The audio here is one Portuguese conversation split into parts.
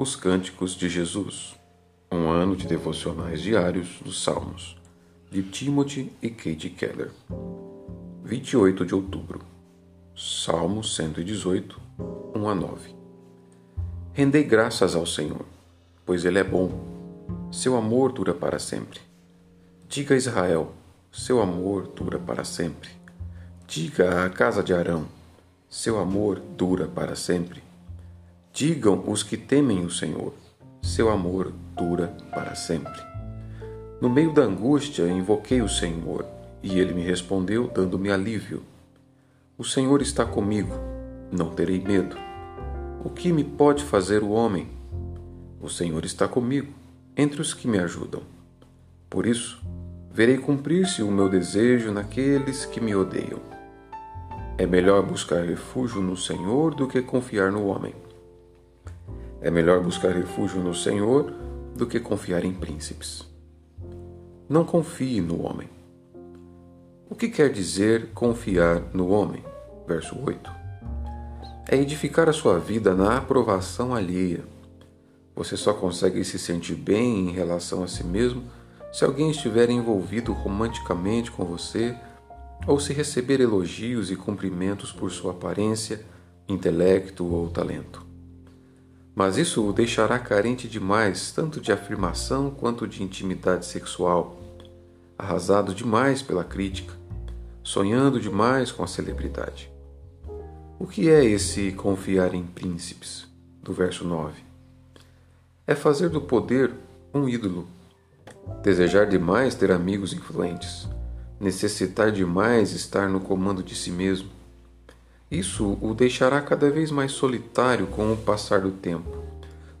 Os Cânticos de Jesus, um ano de devocionais diários dos Salmos, de Timothy e Kate Keller. 28 de outubro, Salmo 118, 1 a 9. Rendei graças ao Senhor, pois Ele é bom, seu amor dura para sempre. Diga a Israel, seu amor dura para sempre. Diga à casa de Arão, seu amor dura para sempre. Digam os que temem o Senhor, seu amor dura para sempre. No meio da angústia invoquei o Senhor, e ele me respondeu, dando-me alívio. O Senhor está comigo, não terei medo. O que me pode fazer o homem? O Senhor está comigo, entre os que me ajudam. Por isso, verei cumprir-se o meu desejo naqueles que me odeiam. É melhor buscar refúgio no Senhor do que confiar no homem. É melhor buscar refúgio no Senhor do que confiar em príncipes. Não confie no homem. O que quer dizer confiar no homem? Verso 8. É edificar a sua vida na aprovação alheia. Você só consegue se sentir bem em relação a si mesmo se alguém estiver envolvido romanticamente com você ou se receber elogios e cumprimentos por sua aparência, intelecto ou talento mas isso o deixará carente demais, tanto de afirmação quanto de intimidade sexual, arrasado demais pela crítica, sonhando demais com a celebridade. O que é esse confiar em príncipes? Do verso 9. É fazer do poder um ídolo, desejar demais ter amigos influentes, necessitar demais estar no comando de si mesmo, isso o deixará cada vez mais solitário com o passar do tempo,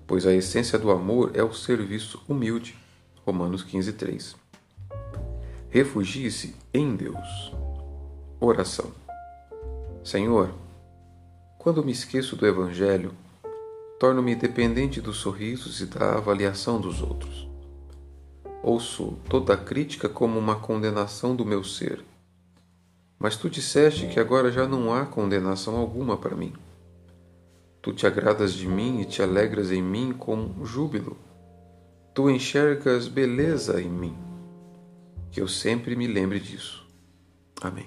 pois a essência do amor é o serviço humilde. Romanos 15:3. Refugie-se em Deus. Oração. Senhor, quando me esqueço do evangelho, torno-me dependente dos sorrisos e da avaliação dos outros. Ouço toda crítica como uma condenação do meu ser mas tu disseste que agora já não há condenação alguma para mim. Tu te agradas de mim e te alegras em mim com júbilo. Tu enxergas beleza em mim. Que eu sempre me lembre disso. Amém.